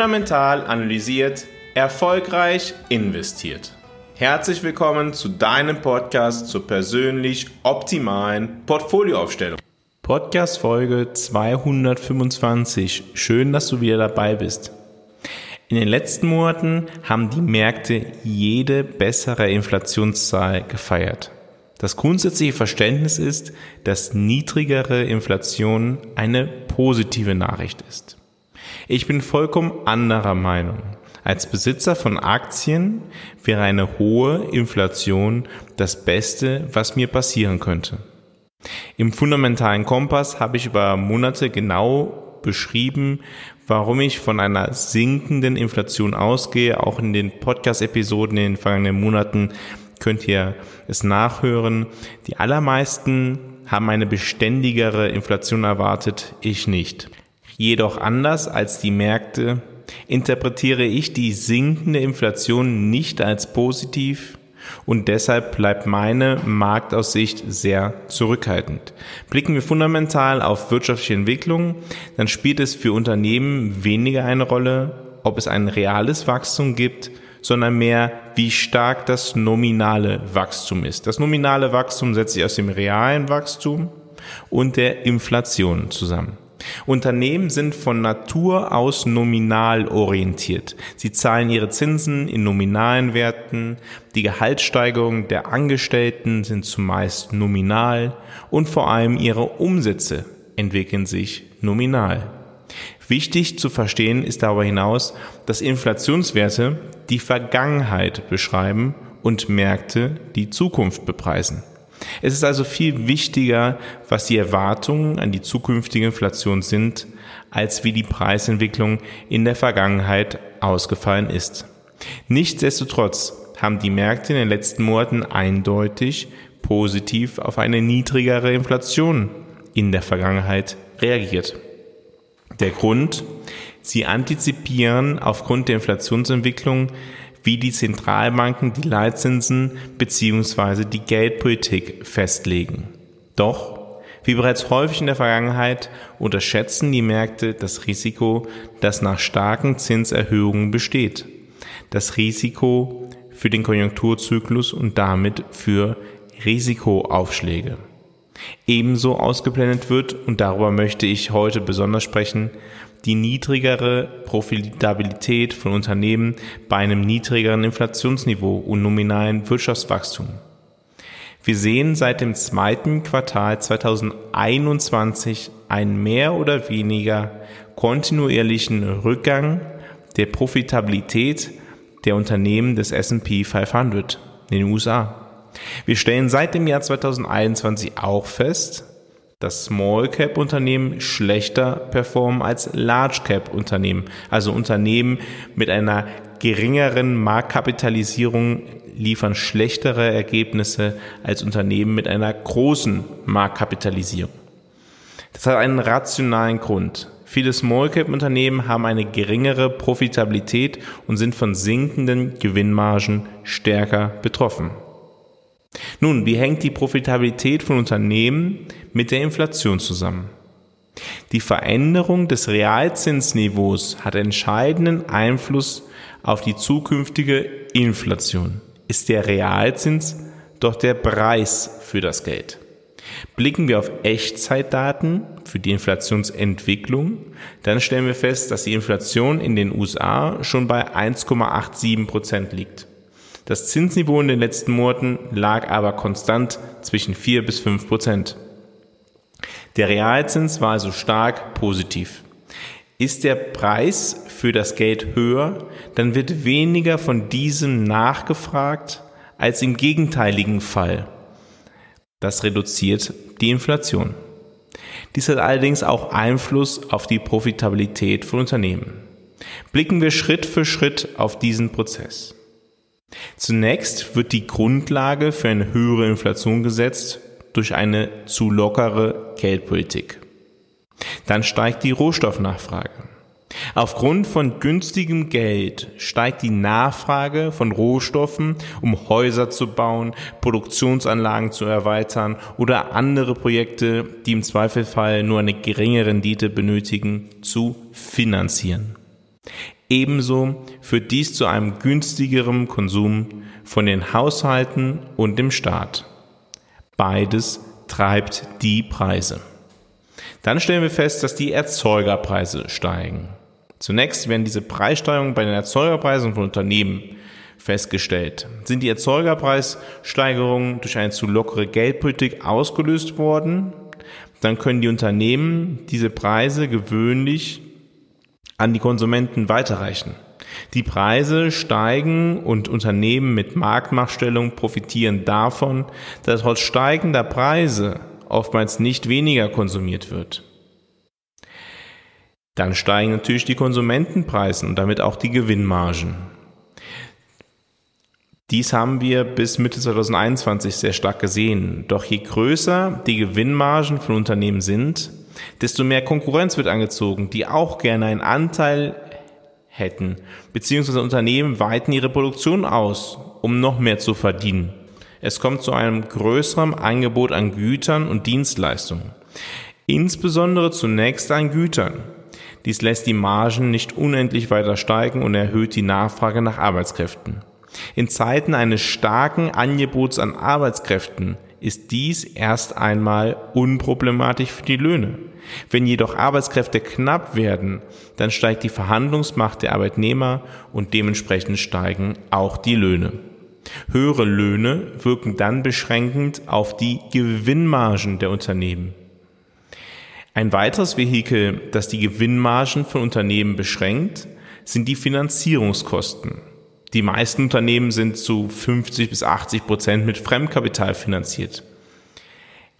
Fundamental analysiert, erfolgreich investiert. Herzlich willkommen zu deinem Podcast zur persönlich optimalen Portfolioaufstellung. Podcast Folge 225. Schön, dass du wieder dabei bist. In den letzten Monaten haben die Märkte jede bessere Inflationszahl gefeiert. Das grundsätzliche Verständnis ist, dass niedrigere Inflation eine positive Nachricht ist. Ich bin vollkommen anderer Meinung. Als Besitzer von Aktien wäre eine hohe Inflation das Beste, was mir passieren könnte. Im fundamentalen Kompass habe ich über Monate genau beschrieben, warum ich von einer sinkenden Inflation ausgehe. Auch in den Podcast-Episoden in den vergangenen Monaten könnt ihr es nachhören. Die allermeisten haben eine beständigere Inflation erwartet, ich nicht. Jedoch anders als die Märkte interpretiere ich die sinkende Inflation nicht als positiv und deshalb bleibt meine Marktaussicht sehr zurückhaltend. Blicken wir fundamental auf wirtschaftliche Entwicklung, dann spielt es für Unternehmen weniger eine Rolle, ob es ein reales Wachstum gibt sondern mehr, wie stark das nominale Wachstum ist. Das nominale Wachstum setzt sich aus dem realen Wachstum und der Inflation zusammen. Unternehmen sind von Natur aus nominal orientiert. Sie zahlen ihre Zinsen in nominalen Werten, die Gehaltssteigerungen der Angestellten sind zumeist nominal und vor allem ihre Umsätze entwickeln sich nominal. Wichtig zu verstehen ist darüber hinaus, dass Inflationswerte die Vergangenheit beschreiben und Märkte die Zukunft bepreisen. Es ist also viel wichtiger, was die Erwartungen an die zukünftige Inflation sind, als wie die Preisentwicklung in der Vergangenheit ausgefallen ist. Nichtsdestotrotz haben die Märkte in den letzten Monaten eindeutig positiv auf eine niedrigere Inflation in der Vergangenheit reagiert. Der Grund, sie antizipieren aufgrund der Inflationsentwicklung, wie die Zentralbanken die Leitzinsen bzw. die Geldpolitik festlegen. Doch, wie bereits häufig in der Vergangenheit, unterschätzen die Märkte das Risiko, das nach starken Zinserhöhungen besteht. Das Risiko für den Konjunkturzyklus und damit für Risikoaufschläge ebenso ausgeblendet wird, und darüber möchte ich heute besonders sprechen, die niedrigere Profitabilität von Unternehmen bei einem niedrigeren Inflationsniveau und nominalen Wirtschaftswachstum. Wir sehen seit dem zweiten Quartal 2021 einen mehr oder weniger kontinuierlichen Rückgang der Profitabilität der Unternehmen des S&P 500 in den USA. Wir stellen seit dem Jahr 2021 auch fest, dass Small Cap Unternehmen schlechter performen als Large Cap Unternehmen. Also Unternehmen mit einer geringeren Marktkapitalisierung liefern schlechtere Ergebnisse als Unternehmen mit einer großen Marktkapitalisierung. Das hat einen rationalen Grund. Viele Small Cap Unternehmen haben eine geringere Profitabilität und sind von sinkenden Gewinnmargen stärker betroffen. Nun, wie hängt die Profitabilität von Unternehmen mit der Inflation zusammen? Die Veränderung des Realzinsniveaus hat entscheidenden Einfluss auf die zukünftige Inflation. Ist der Realzins doch der Preis für das Geld? Blicken wir auf Echtzeitdaten für die Inflationsentwicklung, dann stellen wir fest, dass die Inflation in den USA schon bei 1,87 Prozent liegt. Das Zinsniveau in den letzten Monaten lag aber konstant zwischen 4 bis 5 Prozent. Der Realzins war also stark positiv. Ist der Preis für das Geld höher, dann wird weniger von diesem nachgefragt als im gegenteiligen Fall. Das reduziert die Inflation. Dies hat allerdings auch Einfluss auf die Profitabilität von Unternehmen. Blicken wir Schritt für Schritt auf diesen Prozess. Zunächst wird die Grundlage für eine höhere Inflation gesetzt durch eine zu lockere Geldpolitik. Dann steigt die Rohstoffnachfrage. Aufgrund von günstigem Geld steigt die Nachfrage von Rohstoffen, um Häuser zu bauen, Produktionsanlagen zu erweitern oder andere Projekte, die im Zweifelfall nur eine geringe Rendite benötigen, zu finanzieren. Ebenso führt dies zu einem günstigeren Konsum von den Haushalten und dem Staat. Beides treibt die Preise. Dann stellen wir fest, dass die Erzeugerpreise steigen. Zunächst werden diese Preissteigerungen bei den Erzeugerpreisen von Unternehmen festgestellt. Sind die Erzeugerpreissteigerungen durch eine zu lockere Geldpolitik ausgelöst worden, dann können die Unternehmen diese Preise gewöhnlich an die Konsumenten weiterreichen. Die Preise steigen und Unternehmen mit Marktmachtstellung profitieren davon, dass trotz steigender Preise oftmals nicht weniger konsumiert wird. Dann steigen natürlich die Konsumentenpreise und damit auch die Gewinnmargen. Dies haben wir bis Mitte 2021 sehr stark gesehen. Doch je größer die Gewinnmargen von Unternehmen sind, desto mehr Konkurrenz wird angezogen, die auch gerne einen Anteil hätten, beziehungsweise Unternehmen weiten ihre Produktion aus, um noch mehr zu verdienen. Es kommt zu einem größeren Angebot an Gütern und Dienstleistungen. Insbesondere zunächst an Gütern. Dies lässt die Margen nicht unendlich weiter steigen und erhöht die Nachfrage nach Arbeitskräften. In Zeiten eines starken Angebots an Arbeitskräften ist dies erst einmal unproblematisch für die Löhne. Wenn jedoch Arbeitskräfte knapp werden, dann steigt die Verhandlungsmacht der Arbeitnehmer und dementsprechend steigen auch die Löhne. Höhere Löhne wirken dann beschränkend auf die Gewinnmargen der Unternehmen. Ein weiteres Vehikel, das die Gewinnmargen von Unternehmen beschränkt, sind die Finanzierungskosten. Die meisten Unternehmen sind zu 50 bis 80 Prozent mit Fremdkapital finanziert.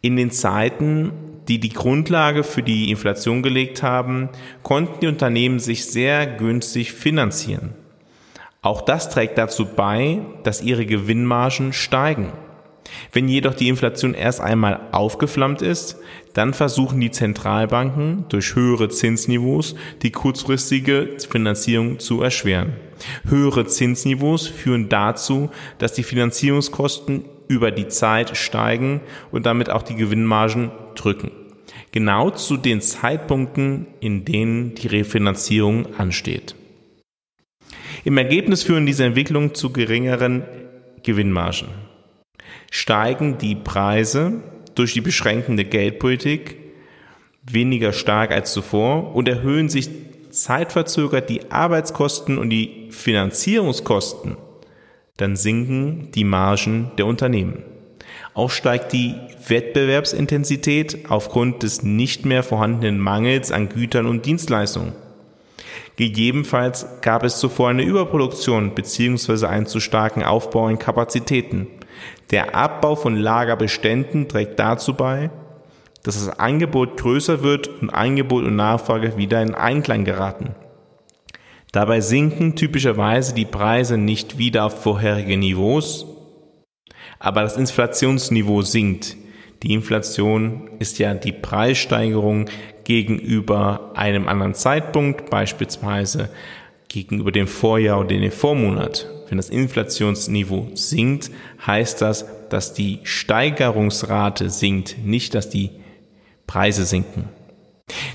In den Zeiten, die die Grundlage für die Inflation gelegt haben, konnten die Unternehmen sich sehr günstig finanzieren. Auch das trägt dazu bei, dass ihre Gewinnmargen steigen. Wenn jedoch die Inflation erst einmal aufgeflammt ist, dann versuchen die Zentralbanken durch höhere Zinsniveaus die kurzfristige Finanzierung zu erschweren. Höhere Zinsniveaus führen dazu, dass die Finanzierungskosten über die Zeit steigen und damit auch die Gewinnmargen drücken. Genau zu den Zeitpunkten, in denen die Refinanzierung ansteht. Im Ergebnis führen diese Entwicklungen zu geringeren Gewinnmargen. Steigen die Preise durch die beschränkende Geldpolitik weniger stark als zuvor und erhöhen sich zeitverzögert die Arbeitskosten und die Finanzierungskosten, dann sinken die Margen der Unternehmen. Auch steigt die Wettbewerbsintensität aufgrund des nicht mehr vorhandenen Mangels an Gütern und Dienstleistungen. Gegebenenfalls gab es zuvor eine Überproduktion bzw. einen zu starken Aufbau in Kapazitäten. Der Abbau von Lagerbeständen trägt dazu bei, dass das Angebot größer wird und Angebot und Nachfrage wieder in Einklang geraten. Dabei sinken typischerweise die Preise nicht wieder auf vorherige Niveaus, aber das Inflationsniveau sinkt. Die Inflation ist ja die Preissteigerung gegenüber einem anderen Zeitpunkt, beispielsweise gegenüber dem Vorjahr oder dem Vormonat. Wenn das Inflationsniveau sinkt, heißt das, dass die Steigerungsrate sinkt, nicht dass die Preise sinken.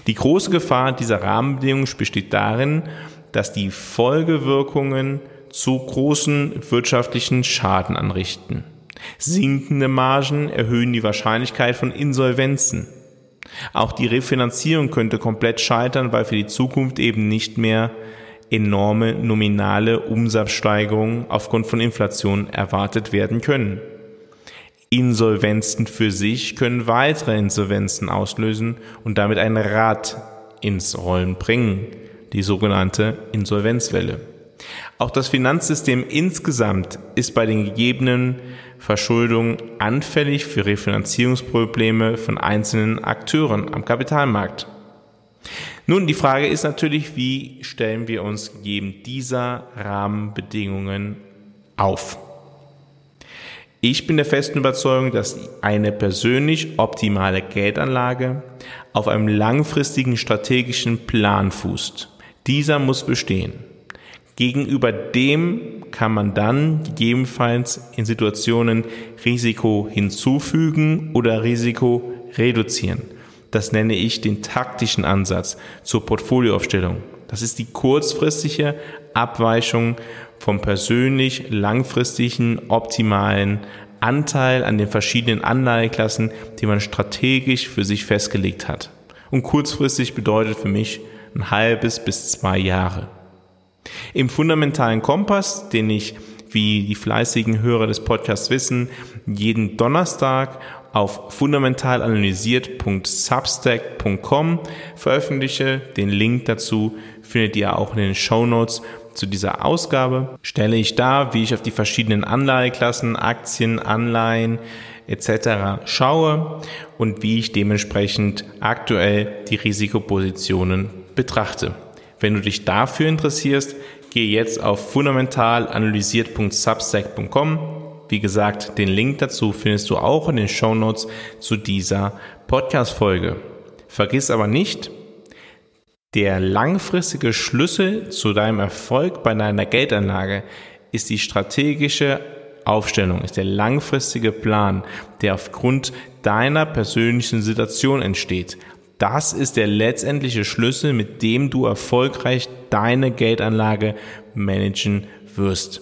Die große Gefahr dieser Rahmenbedingungen besteht darin, dass die Folgewirkungen zu großen wirtschaftlichen Schaden anrichten. Sinkende Margen erhöhen die Wahrscheinlichkeit von Insolvenzen. Auch die Refinanzierung könnte komplett scheitern, weil für die Zukunft eben nicht mehr enorme nominale Umsatzsteigerungen aufgrund von Inflation erwartet werden können. Insolvenzen für sich können weitere Insolvenzen auslösen und damit ein Rad ins Rollen bringen, die sogenannte Insolvenzwelle. Auch das Finanzsystem insgesamt ist bei den gegebenen Verschuldungen anfällig für Refinanzierungsprobleme von einzelnen Akteuren am Kapitalmarkt. Nun, die Frage ist natürlich, wie stellen wir uns gegeben dieser Rahmenbedingungen auf? Ich bin der festen Überzeugung, dass eine persönlich optimale Geldanlage auf einem langfristigen strategischen Plan fußt. Dieser muss bestehen. Gegenüber dem kann man dann gegebenenfalls in Situationen Risiko hinzufügen oder Risiko reduzieren. Das nenne ich den taktischen Ansatz zur Portfolioaufstellung. Das ist die kurzfristige Abweichung vom persönlich langfristigen optimalen Anteil an den verschiedenen Anleiheklassen, die man strategisch für sich festgelegt hat. Und kurzfristig bedeutet für mich ein halbes bis zwei Jahre. Im fundamentalen Kompass, den ich, wie die fleißigen Hörer des Podcasts wissen, jeden Donnerstag auf fundamentalanalysiert.substack.com veröffentliche. Den Link dazu findet ihr auch in den Show Notes zu dieser Ausgabe. Stelle ich dar, wie ich auf die verschiedenen Anleiheklassen, Aktien, Anleihen etc. schaue und wie ich dementsprechend aktuell die Risikopositionen betrachte. Wenn du dich dafür interessierst, gehe jetzt auf fundamentalanalysiert.substack.com. Wie gesagt, den Link dazu findest du auch in den Show Notes zu dieser Podcast-Folge. Vergiss aber nicht, der langfristige Schlüssel zu deinem Erfolg bei deiner Geldanlage ist die strategische Aufstellung, ist der langfristige Plan, der aufgrund deiner persönlichen Situation entsteht. Das ist der letztendliche Schlüssel, mit dem du erfolgreich deine Geldanlage managen wirst.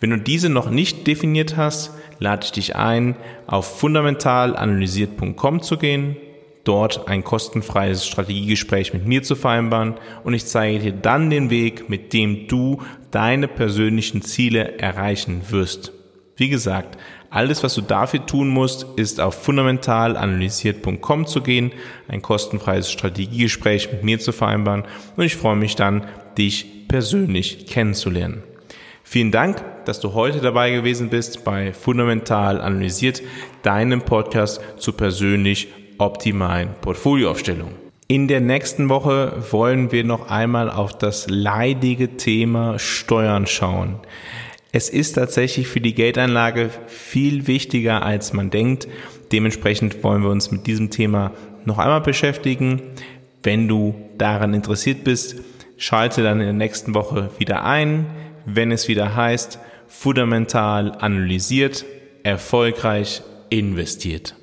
Wenn du diese noch nicht definiert hast, lade ich dich ein, auf fundamentalanalysiert.com zu gehen, dort ein kostenfreies Strategiegespräch mit mir zu vereinbaren und ich zeige dir dann den Weg, mit dem du deine persönlichen Ziele erreichen wirst. Wie gesagt, alles, was du dafür tun musst, ist auf fundamentalanalysiert.com zu gehen, ein kostenfreies Strategiegespräch mit mir zu vereinbaren und ich freue mich dann, dich persönlich kennenzulernen. Vielen Dank, dass du heute dabei gewesen bist bei Fundamental Analysiert, deinem Podcast zur persönlich optimalen Portfolioaufstellung. In der nächsten Woche wollen wir noch einmal auf das leidige Thema Steuern schauen. Es ist tatsächlich für die Geldanlage viel wichtiger, als man denkt. Dementsprechend wollen wir uns mit diesem Thema noch einmal beschäftigen. Wenn du daran interessiert bist, schalte dann in der nächsten Woche wieder ein, wenn es wieder heißt, fundamental analysiert, erfolgreich investiert.